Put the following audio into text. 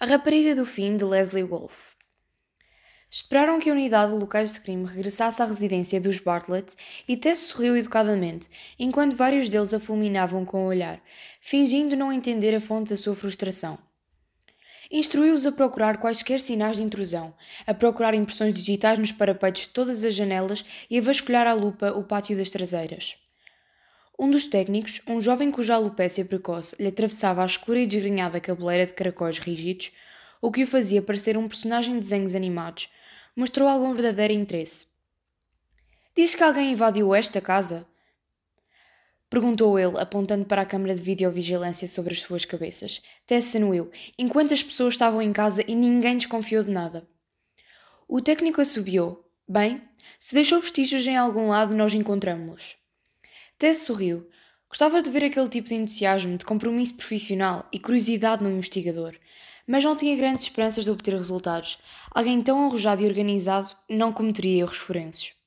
A rapariga do fim de Leslie Wolfe. Esperaram que a unidade de locais de crime regressasse à residência dos Bartlett e Tess sorriu educadamente, enquanto vários deles a fulminavam com o olhar, fingindo não entender a fonte da sua frustração. Instruiu-os a procurar quaisquer sinais de intrusão, a procurar impressões digitais nos parapeitos de todas as janelas e a vasculhar à lupa o pátio das traseiras. Um dos técnicos, um jovem cuja alopécia precoce lhe atravessava a escura e desgrenhada cabeleira de caracóis rígidos, o que o fazia parecer um personagem de desenhos animados, mostrou algum verdadeiro interesse. Diz que alguém invadiu esta casa? Perguntou ele, apontando para a câmara de videovigilância sobre as suas cabeças. Tess anuiu, enquanto as pessoas estavam em casa e ninguém desconfiou de nada. O técnico assobiou. Bem, se deixou vestígios em algum lado, nós encontramos-los. Tess sorriu. Gostava de ver aquele tipo de entusiasmo, de compromisso profissional e curiosidade no investigador, mas não tinha grandes esperanças de obter resultados. Alguém tão arrojado e organizado não cometeria erros forenses.